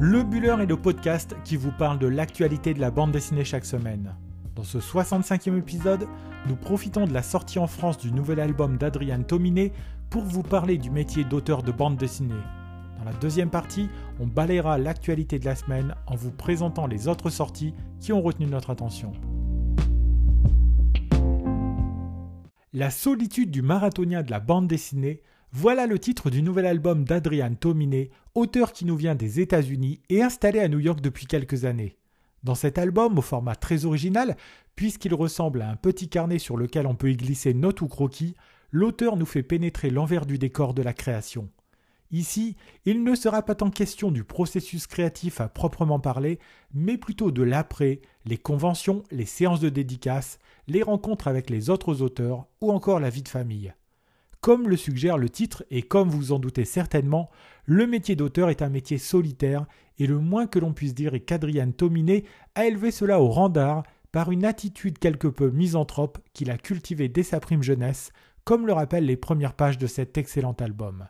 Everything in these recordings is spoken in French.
Le Buller est le podcast qui vous parle de l'actualité de la bande dessinée chaque semaine. Dans ce 65e épisode, nous profitons de la sortie en France du nouvel album d'Adrian Tominé pour vous parler du métier d'auteur de bande dessinée. Dans la deuxième partie, on balayera l'actualité de la semaine en vous présentant les autres sorties qui ont retenu notre attention. La solitude du marathonien de la bande dessinée, voilà le titre du nouvel album d'Adrian Tominé, auteur qui nous vient des États-Unis et installé à New York depuis quelques années. Dans cet album, au format très original, puisqu'il ressemble à un petit carnet sur lequel on peut y glisser notes ou croquis, l'auteur nous fait pénétrer l'envers du décor de la création. Ici, il ne sera pas tant question du processus créatif à proprement parler, mais plutôt de l'après, les conventions, les séances de dédicaces, les rencontres avec les autres auteurs ou encore la vie de famille. Comme le suggère le titre et comme vous en doutez certainement, le métier d'auteur est un métier solitaire et le moins que l'on puisse dire est qu'Adrian Tominé a élevé cela au rang d'art par une attitude quelque peu misanthrope qu'il a cultivée dès sa prime jeunesse, comme le rappellent les premières pages de cet excellent album.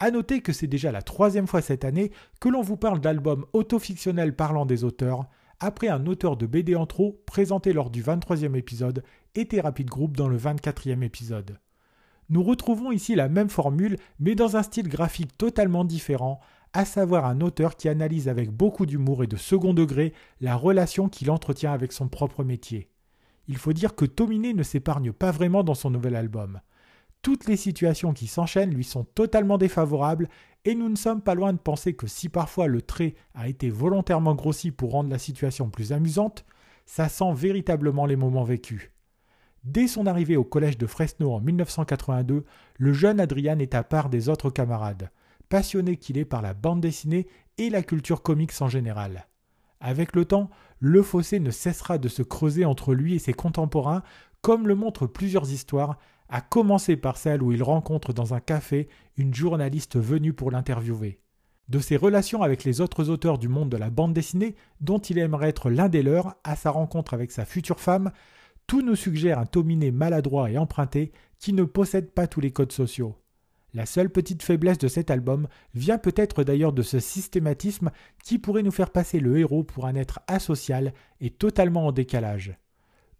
À noter que c'est déjà la troisième fois cette année que l'on vous parle d'albums autofictionnels parlant des auteurs, après un auteur de BD en trop présenté lors du 23e épisode et Thérapie de groupe dans le 24e épisode. Nous retrouvons ici la même formule, mais dans un style graphique totalement différent, à savoir un auteur qui analyse avec beaucoup d'humour et de second degré la relation qu'il entretient avec son propre métier. Il faut dire que Tominé ne s'épargne pas vraiment dans son nouvel album toutes les situations qui s'enchaînent lui sont totalement défavorables et nous ne sommes pas loin de penser que si parfois le trait a été volontairement grossi pour rendre la situation plus amusante, ça sent véritablement les moments vécus. Dès son arrivée au collège de Fresno en 1982, le jeune Adrian est à part des autres camarades, passionné qu'il est par la bande dessinée et la culture comics en général. Avec le temps, le fossé ne cessera de se creuser entre lui et ses contemporains, comme le montrent plusieurs histoires à commencer par celle où il rencontre dans un café une journaliste venue pour l'interviewer. De ses relations avec les autres auteurs du monde de la bande dessinée, dont il aimerait être l'un des leurs, à sa rencontre avec sa future femme, tout nous suggère un Tominé maladroit et emprunté qui ne possède pas tous les codes sociaux. La seule petite faiblesse de cet album vient peut-être d'ailleurs de ce systématisme qui pourrait nous faire passer le héros pour un être asocial et totalement en décalage.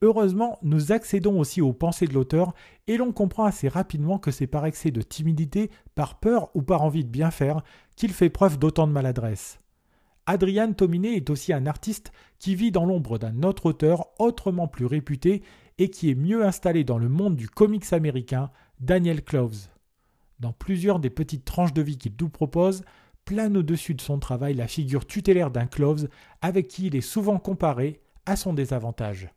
Heureusement, nous accédons aussi aux pensées de l'auteur et l'on comprend assez rapidement que c'est par excès de timidité, par peur ou par envie de bien faire qu'il fait preuve d'autant de maladresse. Adrian Tominé est aussi un artiste qui vit dans l'ombre d'un autre auteur autrement plus réputé et qui est mieux installé dans le monde du comics américain, Daniel Cloves. Dans plusieurs des petites tranches de vie qu'il nous propose, plane au-dessus de son travail la figure tutélaire d'un Cloves avec qui il est souvent comparé à son désavantage.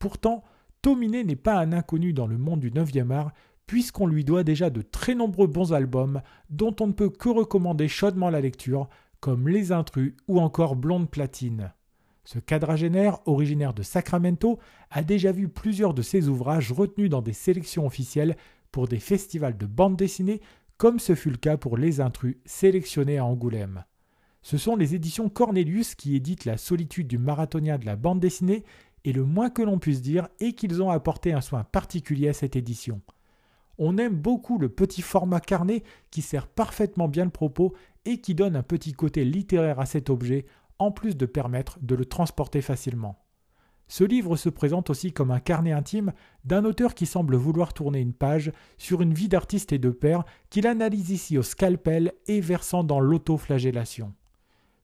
Pourtant, Tominé n'est pas un inconnu dans le monde du 9e art, puisqu'on lui doit déjà de très nombreux bons albums dont on ne peut que recommander chaudement la lecture, comme Les Intrus ou encore Blonde Platine. Ce quadragénaire, originaire de Sacramento, a déjà vu plusieurs de ses ouvrages retenus dans des sélections officielles pour des festivals de bande dessinée, comme ce fut le cas pour Les Intrus, sélectionnés à Angoulême. Ce sont les éditions Cornelius qui éditent La solitude du marathonien de la bande dessinée et le moins que l'on puisse dire est qu'ils ont apporté un soin particulier à cette édition. On aime beaucoup le petit format carnet qui sert parfaitement bien le propos et qui donne un petit côté littéraire à cet objet, en plus de permettre de le transporter facilement. Ce livre se présente aussi comme un carnet intime d'un auteur qui semble vouloir tourner une page sur une vie d'artiste et de père qu'il analyse ici au scalpel et versant dans l'autoflagellation.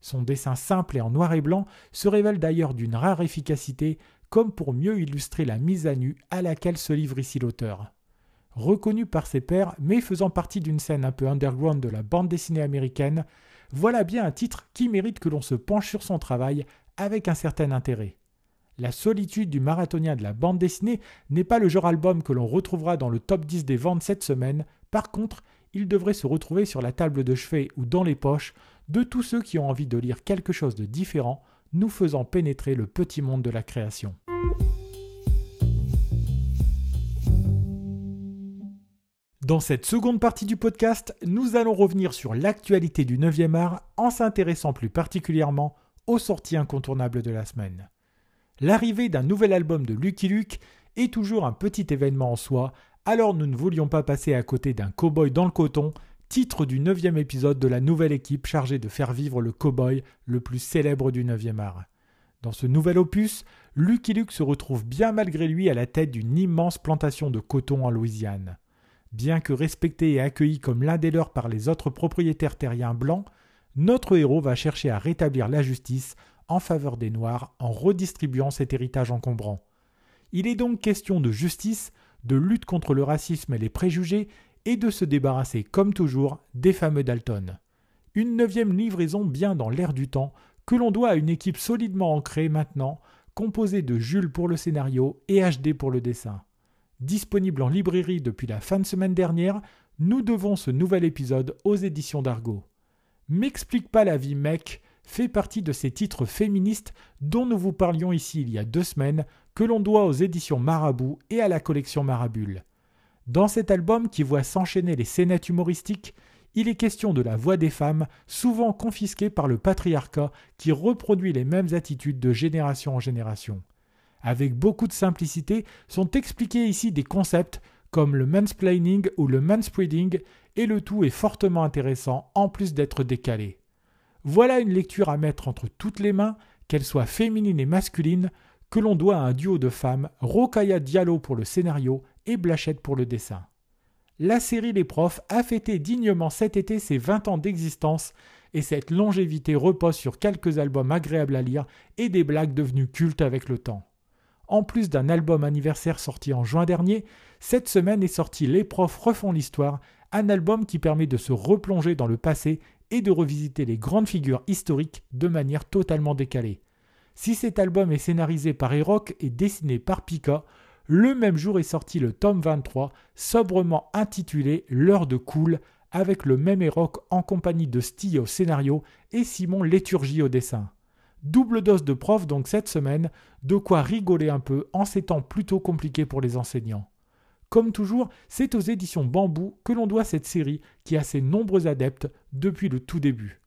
Son dessin simple et en noir et blanc se révèle d'ailleurs d'une rare efficacité, comme pour mieux illustrer la mise à nu à laquelle se livre ici l'auteur. Reconnu par ses pairs, mais faisant partie d'une scène un peu underground de la bande dessinée américaine, voilà bien un titre qui mérite que l'on se penche sur son travail avec un certain intérêt. La solitude du marathonien de la bande dessinée n'est pas le genre album que l'on retrouvera dans le top 10 des ventes cette semaine, par contre, il devrait se retrouver sur la table de chevet ou dans les poches de tous ceux qui ont envie de lire quelque chose de différent, nous faisant pénétrer le petit monde de la création. Dans cette seconde partie du podcast, nous allons revenir sur l'actualité du 9e art en s'intéressant plus particulièrement aux sorties incontournables de la semaine. L'arrivée d'un nouvel album de Lucky Luke est toujours un petit événement en soi, alors nous ne voulions pas passer à côté d'un cow-boy dans le coton titre du neuvième épisode de la nouvelle équipe chargée de faire vivre le cow-boy le plus célèbre du neuvième art. Dans ce nouvel opus, Lucky Luke se retrouve bien malgré lui à la tête d'une immense plantation de coton en Louisiane. Bien que respecté et accueilli comme l'un des leurs par les autres propriétaires terriens blancs, notre héros va chercher à rétablir la justice en faveur des Noirs en redistribuant cet héritage encombrant. Il est donc question de justice, de lutte contre le racisme et les préjugés, et de se débarrasser, comme toujours, des fameux Dalton. Une neuvième livraison bien dans l'air du temps, que l'on doit à une équipe solidement ancrée maintenant, composée de Jules pour le scénario et HD pour le dessin. Disponible en librairie depuis la fin de semaine dernière, nous devons ce nouvel épisode aux éditions d'Argo. M'explique pas la vie, mec fait partie de ces titres féministes dont nous vous parlions ici il y a deux semaines, que l'on doit aux éditions Marabout et à la collection Marabule. Dans cet album qui voit s'enchaîner les scénettes humoristiques, il est question de la voix des femmes, souvent confisquée par le patriarcat qui reproduit les mêmes attitudes de génération en génération. Avec beaucoup de simplicité sont expliqués ici des concepts comme le mansplaining ou le manspreading, et le tout est fortement intéressant en plus d'être décalé. Voilà une lecture à mettre entre toutes les mains, qu'elle soit féminine et masculine, que l'on doit à un duo de femmes, Rokaya Diallo pour le scénario et Blachette pour le dessin. La série Les Profs a fêté dignement cet été ses 20 ans d'existence et cette longévité repose sur quelques albums agréables à lire et des blagues devenues cultes avec le temps. En plus d'un album anniversaire sorti en juin dernier, cette semaine est sorti Les Profs refont l'histoire, un album qui permet de se replonger dans le passé et de revisiter les grandes figures historiques de manière totalement décalée. Si cet album est scénarisé par Erock et dessiné par Pika, le même jour est sorti le tome 23, sobrement intitulé L'heure de cool, avec le même Erock en compagnie de Stille au scénario et Simon Léturgie au dessin. Double dose de prof donc cette semaine, de quoi rigoler un peu en ces temps plutôt compliqués pour les enseignants. Comme toujours, c'est aux éditions Bambou que l'on doit cette série qui a ses nombreux adeptes depuis le tout début.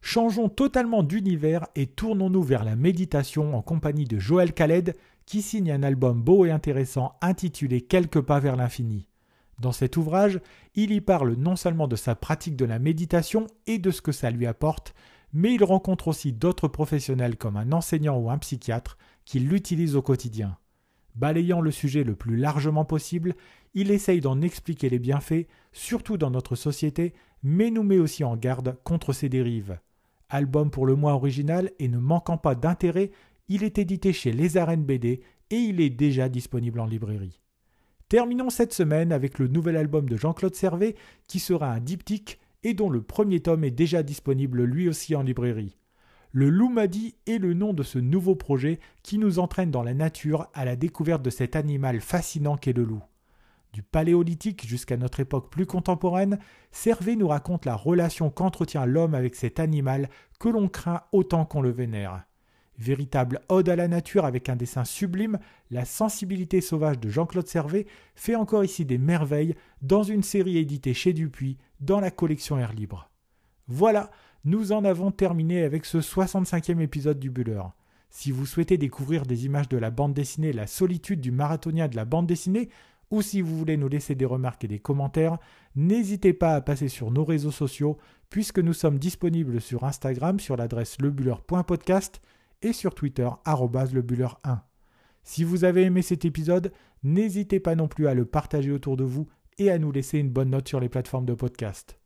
Changeons totalement d'univers et tournons-nous vers la méditation en compagnie de Joël Khaled qui signe un album beau et intéressant intitulé Quelques pas vers l'infini. Dans cet ouvrage, il y parle non seulement de sa pratique de la méditation et de ce que ça lui apporte, mais il rencontre aussi d'autres professionnels comme un enseignant ou un psychiatre qui l'utilisent au quotidien. Balayant le sujet le plus largement possible, il essaye d'en expliquer les bienfaits, surtout dans notre société, mais nous met aussi en garde contre ces dérives. Album pour le mois original et ne manquant pas d'intérêt, il est édité chez Les Arènes BD et il est déjà disponible en librairie. Terminons cette semaine avec le nouvel album de Jean-Claude Servet qui sera un diptyque et dont le premier tome est déjà disponible lui aussi en librairie. Le Loumadi est le nom de ce nouveau projet qui nous entraîne dans la nature à la découverte de cet animal fascinant qu'est le loup. Du paléolithique jusqu'à notre époque plus contemporaine, Servet nous raconte la relation qu'entretient l'homme avec cet animal que l'on craint autant qu'on le vénère. Véritable ode à la nature avec un dessin sublime, la sensibilité sauvage de Jean-Claude Servet fait encore ici des merveilles dans une série éditée chez Dupuis dans la collection Air Libre. Voilà, nous en avons terminé avec ce 65e épisode du Buller. Si vous souhaitez découvrir des images de la bande dessinée La solitude du marathonien de la bande dessinée, ou si vous voulez nous laisser des remarques et des commentaires, n'hésitez pas à passer sur nos réseaux sociaux, puisque nous sommes disponibles sur Instagram sur l'adresse lebuller.podcast et sur Twitter lebuller1. Si vous avez aimé cet épisode, n'hésitez pas non plus à le partager autour de vous et à nous laisser une bonne note sur les plateformes de podcast.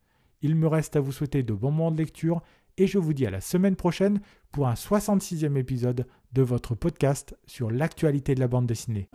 Il me reste à vous souhaiter de bons moments de lecture et je vous dis à la semaine prochaine pour un 66e épisode de votre podcast sur l'actualité de la bande dessinée.